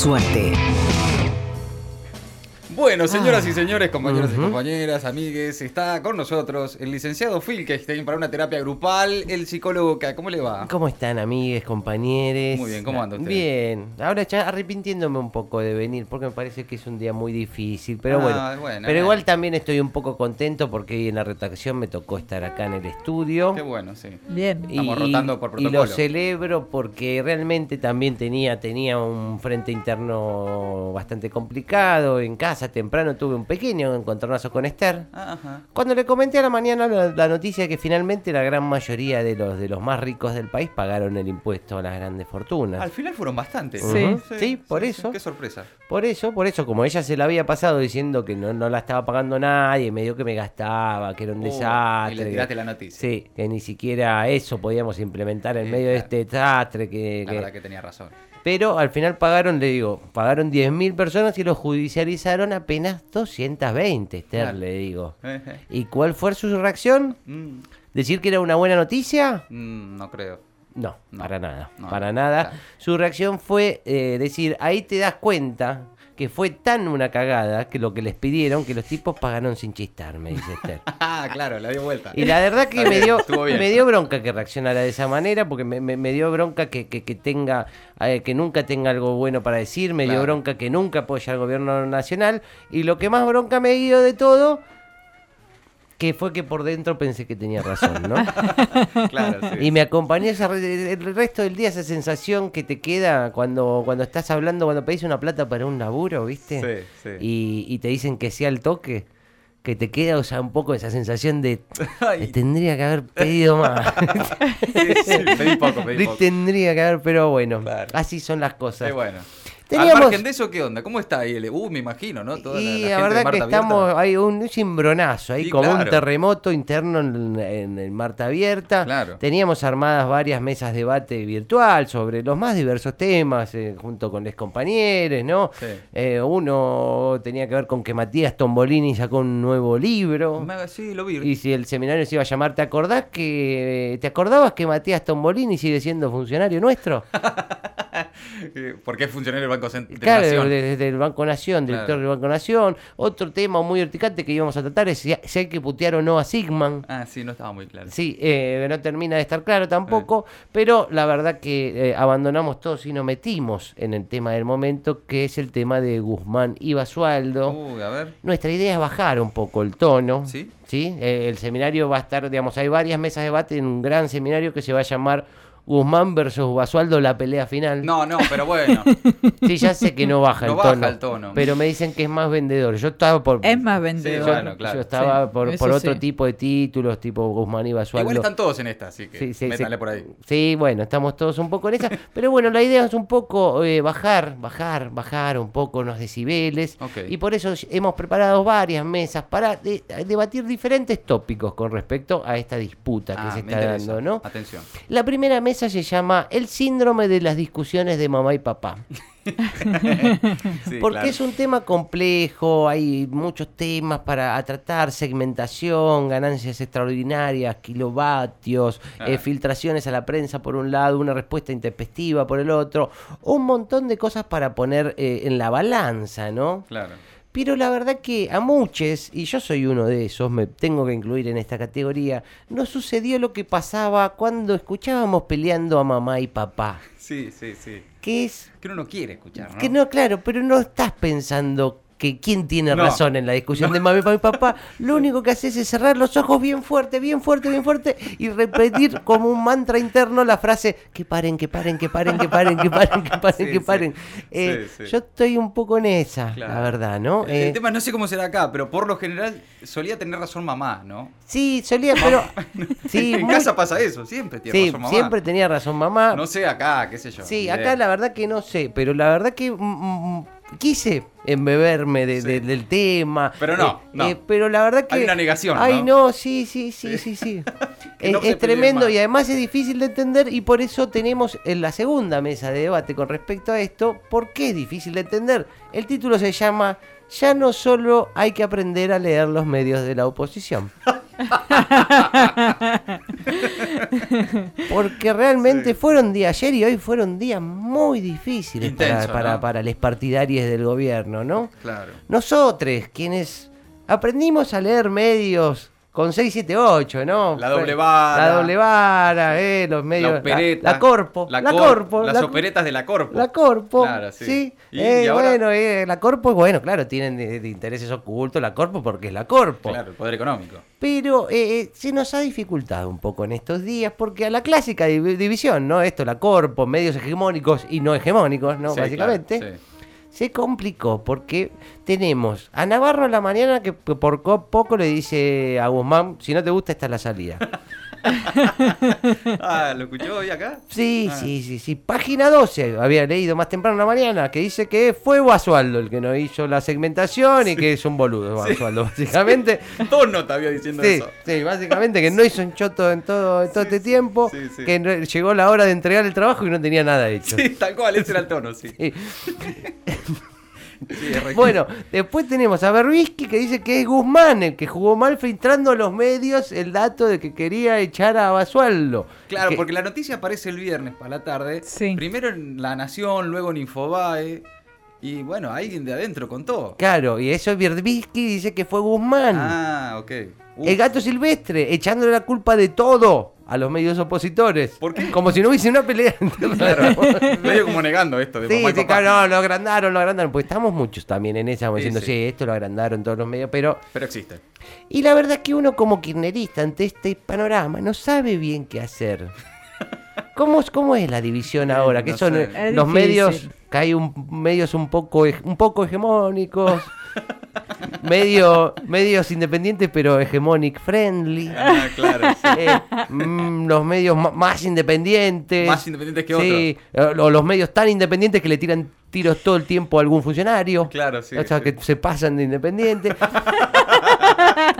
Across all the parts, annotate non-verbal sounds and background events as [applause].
Suerte. Bueno, señoras y señores, compañeros y compañeras, amigues, está con nosotros el licenciado Filkestein para una terapia grupal, el psicólogo K. ¿Cómo le va? ¿Cómo están, amigues, compañeros? Muy bien, ¿cómo anda usted? Bien, ahora ya arrepintiéndome un poco de venir porque me parece que es un día muy difícil, pero Ah, bueno. bueno, pero igual también estoy un poco contento porque hoy en la redacción me tocó estar acá en el estudio. Qué bueno, sí. Bien. Estamos rotando por y lo protocolo. celebro porque realmente también tenía, tenía un frente interno bastante complicado. En casa temprano tuve un pequeño encontronazo con Esther. Ajá. Cuando le comenté a la mañana la, la noticia que finalmente la gran mayoría de los de los más ricos del país pagaron el impuesto a las grandes fortunas. Al final fueron bastantes. Sí. Sí, por eso. Qué sorpresa. Por eso, por eso, como ella se la había pasado diciendo que no, no la estaba pagando nadie, medio que me gastaba, que era un Uh, desastre. y le tiraste la noticia. Sí, que ni siquiera eso podíamos implementar en medio de este desastre. Que, La que- verdad que tenía razón. Pero al final pagaron, le digo, pagaron 10.000 personas y lo judicializaron apenas 220, Esther, Claro. le digo. ¿Y cuál fue su reacción? Mm, ¿Decir que era una buena noticia? mm, no creo. No, No, para nada, no, para nada. claro. Su reacción fue eh, decir, ahí te das cuenta que fue tan una cagada que lo que les pidieron que los tipos pagaron sin chistar, me dice Esther. [laughs] Ah, claro, la dio vuelta. Y la verdad que me dio, me dio bronca que reaccionara de esa manera, porque me, me- me dio bronca que, que- que tenga, eh, que nunca tenga algo bueno para decir, me dio bronca que nunca apoya al gobierno nacional, y lo que más bronca me dio de todo, que fue que por dentro pensé que tenía razón, ¿no? [laughs] Claro, sí. Y me acompañó esa re- el resto del día esa sensación que te queda cuando, cuando estás hablando, cuando pedís una plata para un laburo, ¿viste? Sí, sí. Y, y te dicen que sea el toque, que te queda o sea, un poco esa sensación de [laughs] Ay. "Le tendría que haber pedido más. [laughs] Sí, sí, pedí poco, pedí poco. tendría que haber, pero bueno, Claro. así son las cosas. Qué bueno. Teníamos- Al margen de eso, ¿qué onda? ¿Cómo está ahí? el- Uh, me imagino, ¿no? Toda y la, la, gente de verdad que Marta estamos, Abierta. hay un cimbronazo, hay Sí, como un terremoto interno en, en Marta Abierta. Claro. Teníamos armadas varias mesas de debate virtual sobre los más diversos temas, eh, junto con los compañeros, ¿no? Sí. Eh, uno tenía que ver con que Matías Tombolini sacó un nuevo libro. Sí, lo vi. Y si el seminario se iba a llamar, ¿te acordás que te acordabas que Matías Tombolini sigue siendo funcionario nuestro? [laughs] [laughs] Porque es funcionario del Banco Cent- de Claro, desde el Banco Nación, director Claro. del Banco Nación. Otro tema muy urticante que íbamos a tratar es si, si hay que putear o no a Sigman. Ah, sí, no estaba muy claro. Sí, eh, no termina de estar claro tampoco, pero la verdad que eh, abandonamos todos y nos metimos en el tema del momento, que es el tema de Guzmán y Basualdo. Uy, a ver. Nuestra idea es bajar un poco el tono. ¿Sí? ¿sí? Eh, el seminario va a estar, digamos, hay varias mesas de debate en un gran seminario que se va a llamar Guzmán versus Basualdo, la pelea final. No, no, pero bueno. [laughs] Sí, ya sé que no baja, No el, baja tono, el tono. Pero me dicen que es más vendedor. Yo estaba por. Es más Sí, vendedor. bueno, claro. Yo estaba Sí, por, por otro sí. tipo de títulos, tipo Guzmán y Basualdo. Igual están todos en esta, así que Sí, sí, métanle sí. por ahí. Sí, bueno, estamos todos un poco en esa. [laughs] Pero bueno, la idea es un poco eh, bajar, bajar, bajar un poco los decibeles. Ok. Y por eso hemos preparado varias mesas para de- debatir diferentes tópicos con respecto a esta disputa que Ah, se está dando, ¿no? Atención. La primera mesa se llama El síndrome de las discusiones de mamá y papá. [laughs] Sí, Porque claro. es un tema complejo, hay muchos temas para tratar, segmentación, ganancias extraordinarias, kilovatios, Ah. eh, filtraciones a la prensa por un lado, una respuesta intempestiva por el otro, un montón de cosas para poner eh, en la balanza, ¿no? Claro. Pero la verdad que a muchos, y yo soy uno de esos, me tengo que incluir en esta categoría, no sucedió lo que pasaba cuando escuchábamos peleando a mamá y papá, Sí, sí, sí. que es Que uno no quiere escuchar, ¿no? que no, claro, pero no estás pensando que quién tiene No. razón en la discusión de mami, papi, papá. Lo único que haces es cerrar los ojos bien fuerte, bien fuerte, bien fuerte y repetir como un mantra interno la frase que paren, que paren, que paren, que paren, que paren, que paren, Sí, que sí. paren. Eh, Sí. Yo estoy un poco en esa, Claro. la verdad, ¿no? El, Eh, el tema no sé cómo será acá, pero por lo general solía tener razón mamá, ¿no? Sí, solía, pero... [laughs] Sí, en muy- casa pasa eso, siempre tiene razón mamá. siempre tenía razón mamá. No sé acá, qué sé yo. Sí, acá la verdad que no sé, pero la verdad que mm, quise embeberme de- Sí. de- del tema. Pero no, eh, no. eh, pero la verdad que... Hay una negación, Ay, ¿no? no, sí, sí, sí, sí, sí. [laughs] Es no es tremendo y además es difícil de entender y por eso tenemos en la segunda mesa de debate con respecto a esto, ¿por qué es difícil de entender? El título se llama Ya no solo hay que aprender a leer los medios de la oposición. [laughs] [laughs] Porque realmente fueron días, ayer y hoy fueron días muy difíciles para, Intenso, para, ¿no? para los partidarios del gobierno, ¿no? Claro. Nosotros, quienes aprendimos a leer medios con 678, ¿no? La doble vara. La doble vara, eh, los medios. La opereta. La, corpo. La, La, cor- corpo. Las la- operetas de la corpo. La corpo. Claro, sí. sí. Y- Eh, y ahora- Bueno, eh, la corpo, bueno, claro, tienen de, de intereses ocultos la corpo porque es la corpo. Claro, el poder económico. Pero eh, eh, se nos ha dificultado un poco en estos días porque a la clásica div- división, ¿no? Esto, la corpo, medios hegemónicos y no hegemónicos, ¿no? Sí, Básicamente. claro, sí. Se complicó porque tenemos a Navarro a la mañana que por co- poco le dice a Guzmán, si no te gusta, esta es la salida. [laughs] [laughs] Ah, ¿lo escuchó hoy acá? Sí, Ah. sí, sí, sí. Página 12, había leído más temprano en la mañana, que dice que fue Basualdo el que no hizo la segmentación y que es un boludo Basualdo, básicamente. [laughs] Dos notas había diciendo Sí, eso. sí, básicamente que no hizo un choto en todo, en todo este tiempo, sí, sí. que no- llegó la hora de entregar el trabajo y no tenía nada hecho. Sí, tal cual, ese era el tono, sí. [laughs] Sí. Bueno, después tenemos a Berbisky que dice que es Guzmán el que jugó mal filtrando a los medios el dato de que quería echar a Basualdo. Claro, Que- porque la noticia aparece el viernes para la tarde. Sí. Primero en La Nación, luego en Infobae. Y bueno, alguien de adentro contó. Claro, y eso Berbisky dice que fue Guzmán. Ah, ok. Uf. El gato silvestre, echándole la culpa de todo a los medios opositores. ¿Por qué? Como si no hubiese una pelea. [laughs] Claro, medio como negando esto de Sí, sí, claro, no, lo agrandaron, lo agrandaron. Pues estamos muchos también en esa, como Sí, diciendo, sí. sí. esto lo agrandaron todos los medios, pero... Pero existe. Y la verdad es que uno como kirchnerista ante este panorama no sabe bien qué hacer. [laughs] ¿Cómo, es- cómo es la división ahora? Que no son sé. eh, los medios, que hay un, medios un poco, un poco hegemónicos, [laughs] medio, medios independientes pero hegemonic friendly. Ah, claro. sí. Eh, mm, los medios más independientes. Más independientes que Sí, eh, o los medios tan independientes que le tiran tiros todo el tiempo a algún funcionario. Claro, sí, O sea, sí. que se pasan de independiente. [laughs]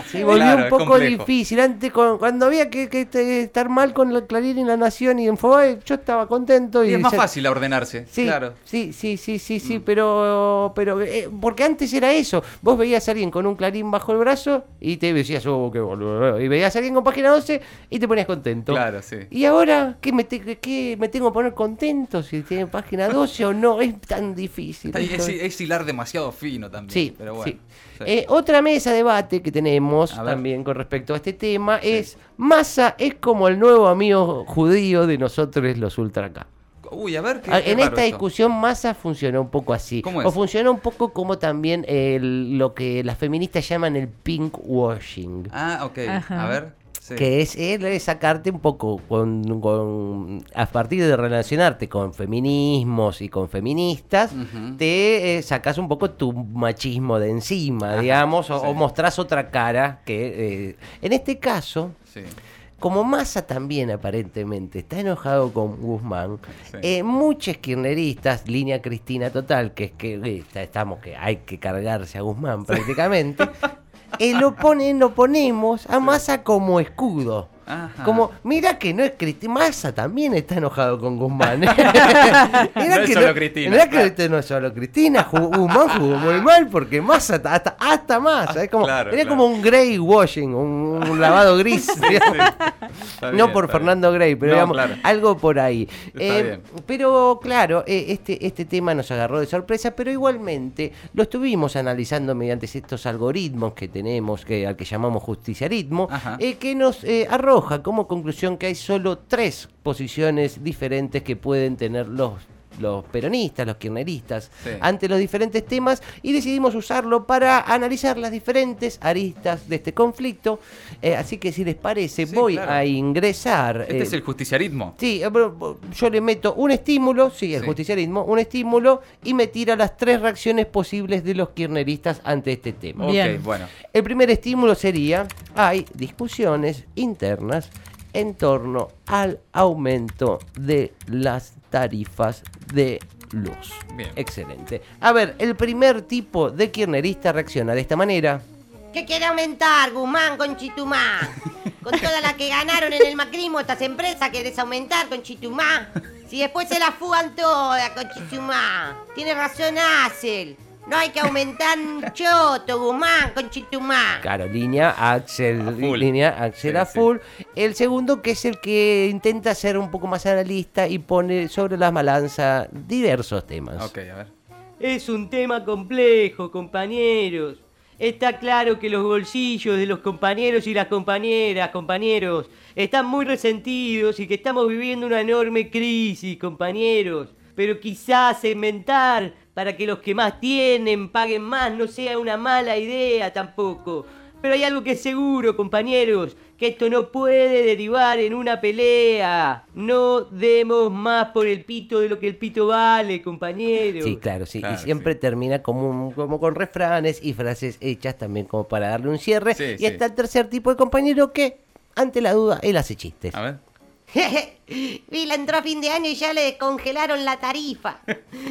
[laughs] Sí, volvió Claro, un es poco difícil. Antes, cuando había que, que te- estar mal con la Clarín y la Nación y Infobae, yo estaba contento. Y, Y es más se- fácil ordenarse. Sí, Claro. sí, sí, sí, sí, sí, pero, pero eh, porque antes era eso. Vos veías a alguien con un clarín bajo el brazo y te decías, oh, qué boludo. Y veías a alguien con página 12 y te ponías contento. Claro, sí. Y ahora, ¿qué me, te- qué me tengo que poner contento si tiene página 12 o no? Es tan difícil. Es, esto. es hilar demasiado fino también. Sí, pero bueno. sí. Sí. Eh, otra mesa de debate que tenemos también con respecto a este tema es Massa es como el nuevo amigo judío de nosotros los ultra acá. Uy, a ver. qué- Ah, qué En esta esto. discusión Massa funcionó un poco así. ¿Cómo O es? funciona un poco como también el- lo que las feministas llaman el pink washing. Ah, ok. Ajá. A ver. Sí. Que es, sacarte un poco con, con- a partir de relacionarte con feminismos y con feministas, te eh, sacas un poco tu machismo de encima, digamos, o, sí. o mostrás otra cara que eh, en este caso, Sí. como Massa también aparentemente está enojado con Guzmán, Sí. eh, muchos kirchneristas, línea Cristina total, que es que eh, estamos que hay que cargarse a Guzmán prácticamente, [laughs] eh, lo ponen, lo ponemos a Massa como escudo. Ajá. Como, mira que no es Cristina, Massa también está enojado con Guzmán. ¿eh? [laughs] Mirá No es que solo Cristina, mirá que claro. este no es solo Cristina, jugó- Guzmán jugó muy mal porque Massa, hasta, hasta Massa, es como, Claro, era claro. como un grey washing, un, un lavado gris. [laughs] No por Fernando bien. Grey, pero No, digamos, algo por ahí. Eh, pero claro, eh, este, este tema nos agarró de sorpresa, pero igualmente lo estuvimos analizando mediante estos algoritmos que tenemos, que, al que llamamos justiciarismo, eh, que nos eh, como conclusión que hay solo tres posiciones diferentes que pueden tener los los peronistas, los kirchneristas, Sí. ante los diferentes temas y decidimos usarlo para analizar las diferentes aristas de este conflicto. Eh, así que si les parece, Sí, voy claro. a ingresar. Este eh, es el justiciarismo. Sí, eh, yo le meto un estímulo, sí, el Sí. justicialismo, un estímulo y me tira las tres reacciones posibles de los kirchneristas ante este tema. Bien. Ok, bueno. El primer estímulo sería, hay discusiones internas en torno al aumento de las tarifas de luz. Bien. Excelente. A ver, el primer tipo de kirchnerista reacciona de esta manera. ¿Qué quiere aumentar, Guzmán, con Chitumá? Con toda la que ganaron en el macrismo estas empresas, ¿querés aumentar con Chitumá? Si después se la fugan todas con Chitumá. Tiene razón Axel. No hay que aumentar un choto, Guzmán, conchitumá. Claro, línea Axel, A full. línea Axel Sí, a sí. full. El segundo que es el que intenta ser un poco más analista y pone sobre la balanza diversos temas. Ok, a ver. Es un tema complejo, compañeros. Está claro que los bolsillos de los compañeros y las compañeras, compañeros, están muy resentidos y que estamos viviendo una enorme crisis, compañeros. Pero quizás segmentar para que los que más tienen paguen más no sea una mala idea tampoco. Pero hay algo que es seguro, compañeros, que esto no puede derivar en una pelea. No demos más por el pito de lo que el pito vale, compañeros. Sí, claro, sí. Claro, y siempre sí. termina como, un- como con refranes y frases hechas también como para darle un cierre. Sí, y sí. está el tercer tipo de compañero que, ante la duda, él hace chistes. A ver. [laughs] Vila entró a fin de año y ya le descongelaron la tarifa.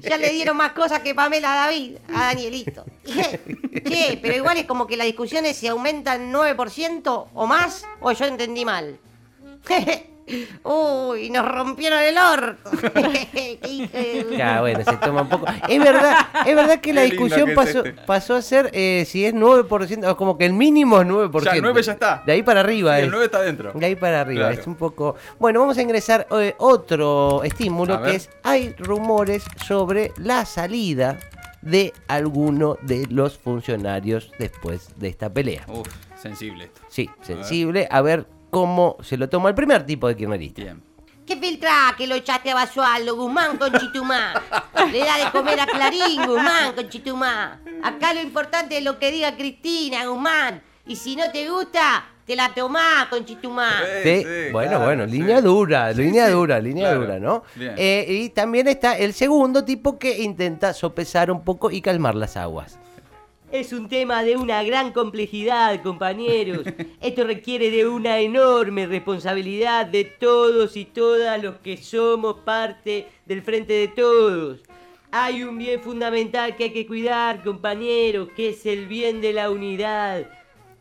Ya le dieron más cosas que Pamela David a Danielito. [laughs] Che, pero igual es como que las discusiones se aumentan 9% o más, o yo entendí mal. [laughs] Uy, nos rompieron el orto. [laughs] Ya, bueno, se toma un poco. Es verdad, es verdad que la Qué discusión que es pasó, este. pasó a ser eh, si es 9%, o como que el mínimo es 9%. Ya, 9 ya está. De ahí para arriba. Sí, el es. 9 está adentro. De ahí para arriba, Claro. es un poco... Bueno, vamos a ingresar eh, otro estímulo que es, hay rumores sobre la salida de alguno de los funcionarios después de esta pelea. Uf, sensible esto. Sí, sensible, a ver cómo se lo toma el primer tipo de kirchnerista. Bien. ¿Qué filtra que lo echaste a Basualdo, Guzmán con Chitumá? Le da de comer a Clarín, Guzmán con Chitumá. Acá lo importante es lo que diga Cristina, Guzmán. Y si no te gusta, te la tomás con Chitumá. Sí, bueno, bueno, línea dura, línea sí, dura, línea claro. dura, ¿no? Eh, y también está el segundo tipo que intenta sopesar un poco y calmar las aguas. Es un tema de una gran complejidad, compañeros. [laughs] Esto requiere de una enorme responsabilidad de todos y todas los que somos parte del frente de todos. Hay un bien fundamental que hay que cuidar, compañeros, que es el bien de la unidad.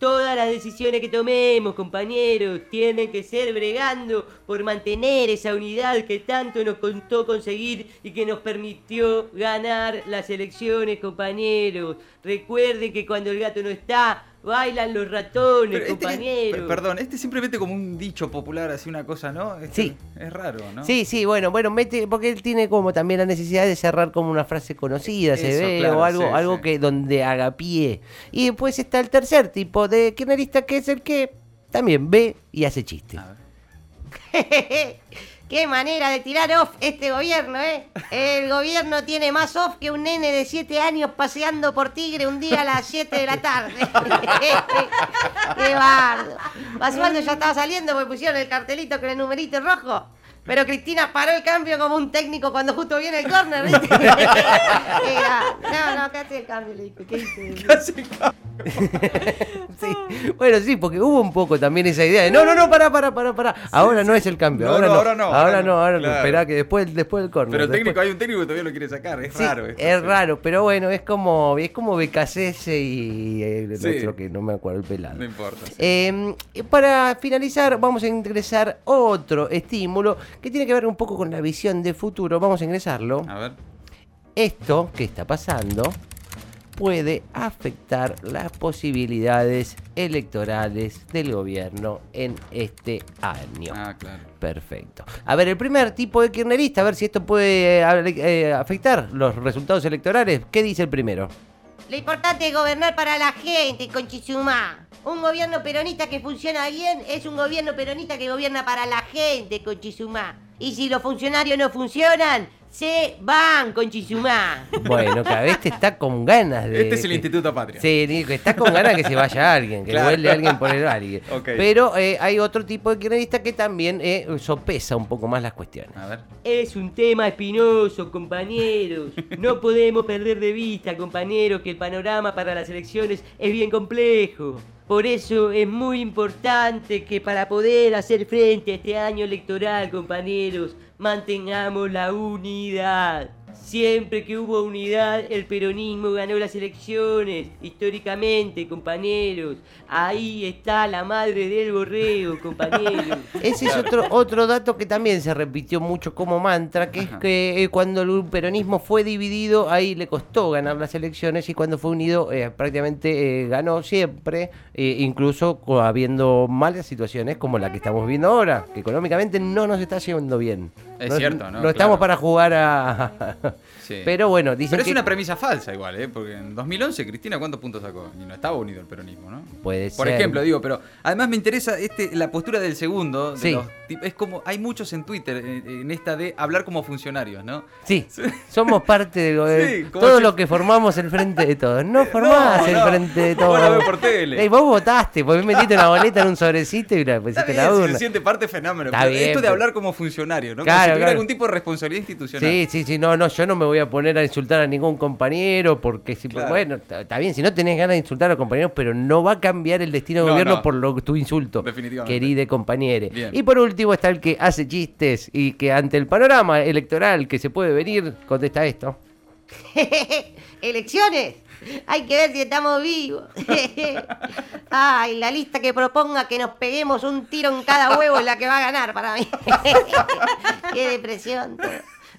Todas las decisiones que tomemos, compañeros, tienen que ser bregando por mantener esa unidad que tanto nos costó conseguir y que nos permitió ganar las elecciones, compañeros. Recuerden que cuando el gato no está, bailan los ratones, Pero este- compañeros. per- perdón, este es simplemente como un dicho popular, así una cosa, ¿no? Este Sí. Es raro, ¿no? Sí, sí, bueno, bueno, mete, porque él tiene como también la necesidad de cerrar como una frase conocida, se ve, claro, o algo, sí, algo sí. que donde haga pie. Y después está el tercer tipo de kirchnerista que es el que también ve y hace chistes. [laughs] Qué manera de tirar off este gobierno, ¿eh? El gobierno tiene más off que un nene de 7 años paseando por Tigre un día a las 7 de la tarde. [laughs] Qué bardo. Basualdo ya estaba saliendo porque pusieron el cartelito con el numerito rojo. Pero Cristina paró el cambio como un técnico cuando justo viene el córner. [laughs] Qué no, no, acá hace el cambio, le. ¿Qué hice? [laughs] Sí. Bueno, sí, porque hubo un poco también esa idea de no, no, no, pará, pará, pará, pará. Ahora no es el cambio, No, ahora, no, no, ahora no, ahora no, ahora no. claro. Esperá que después, después del córner. Pero el después- técnico, hay un técnico que todavía lo quiere sacar. Es raro esto. es raro, pero bueno, es como, es como BKCS y el Sí. otro que no me acuerdo el pelado. No importa. Eh, para finalizar, vamos a ingresar otro estímulo que tiene que ver un poco con la visión de futuro. Vamos a ingresarlo. A ver. Esto que está pasando puede afectar las posibilidades electorales del gobierno en este año. Ah, claro. Perfecto. A ver, el primer tipo de kirchnerista, a ver si esto puede eh, eh, afectar los resultados electorales. ¿Qué dice el primero? Lo importante es gobernar para la gente, Conchizumá. Un gobierno peronista que funciona bien es un gobierno peronista que gobierna para la gente, Conchizumá. Y si los funcionarios no funcionan, se van, Conchizumá. Bueno, cada vez te está con ganas de... Este es el que- Instituto Patria. Sí, Nico, está con ganas que se vaya alguien, que Claro. vuelve alguien por el alguien. [laughs] Pero eh, hay otro tipo de kirchnerista que también eh, sopesa un poco más las cuestiones. A ver. Es un tema espinoso, compañeros. No podemos perder de vista, compañeros, que el panorama para las elecciones es bien complejo. Por eso es muy importante que para poder hacer frente a este año electoral, compañeros, mantengamos la unidad. Siempre que hubo unidad, el peronismo ganó las elecciones. Históricamente, compañeros. Ahí está la madre del borrego, compañeros. [laughs] Ese es otro, otro dato que también se repitió mucho como mantra, que es que eh, cuando el peronismo fue dividido, ahí le costó ganar las elecciones y cuando fue unido eh, prácticamente eh, ganó siempre, eh, incluso habiendo malas situaciones como la que estamos viendo ahora, que económicamente no nos está yendo bien. Es No- cierto, ¿no? No estamos Claro. para jugar a... [laughs] Sí. Pero bueno, dicen Pero es que una premisa falsa igual, ¿eh? Porque en 2011 Cristina cuántos puntos sacó y no estaba unido el peronismo, ¿no? puede Por ser. ejemplo, digo, pero además me interesa este, la postura del segundo. de Sí. los es como, hay muchos en Twitter en, en esta de hablar como funcionarios, ¿no? Sí, [laughs] somos parte de Sí, como todo si- lo que formamos el frente de todos. No [laughs] formás No, el frente de Vos todos. ves por tele. Ey, vos votaste, vos metiste una boleta en un sobrecito y la pusiste bien, la si urna. se siente parte fenómeno. Está bien, esto de pero- hablar como funcionario, ¿no? como Claro, claro. algún tipo de responsabilidad institucional. Sí, sí, sí, no, no, yo no me voy a poner a insultar a ningún compañero porque si, Claro. bueno, está bien, si no tenés ganas de insultar a los compañeros, pero no va a cambiar el destino del No, gobierno no. por lo, tu insulto, compañere. Bien. Y por último está el que hace chistes y que ante el panorama electoral que se puede venir, contesta esto. [laughs] ¿Elecciones? [laughs] Hay que ver si estamos vivos. [laughs] Ay, la lista que proponga que nos peguemos un tiro en cada huevo es la que va a ganar para mí. [laughs] Qué depresión.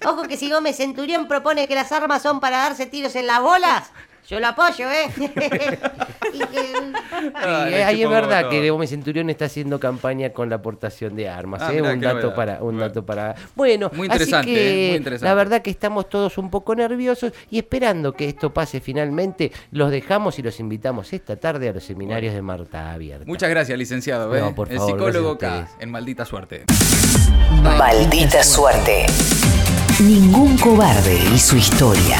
Ojo que si Gómez Centurión propone que las armas son para darse tiros en las bolas, yo lo apoyo, ¿eh? [laughs] Y que- Ah, le ahí es verdad todo. que Gómez Centurión está haciendo campaña con la aportación de armas. Ah, ¿eh? mirá, un qué dato novedad. para, un Bueno. dato para. Bueno, Muy así interesante, que ¿eh? Muy interesante. la verdad que estamos todos un poco nerviosos y esperando que esto pase finalmente, los dejamos y los invitamos esta tarde a los seminarios de Marta Abierta. Muchas gracias, licenciado. ¿eh? No, por el favor, psicólogo gracias a K, ustedes. en maldita suerte. Maldita suerte. Ningún cobarde y su historia.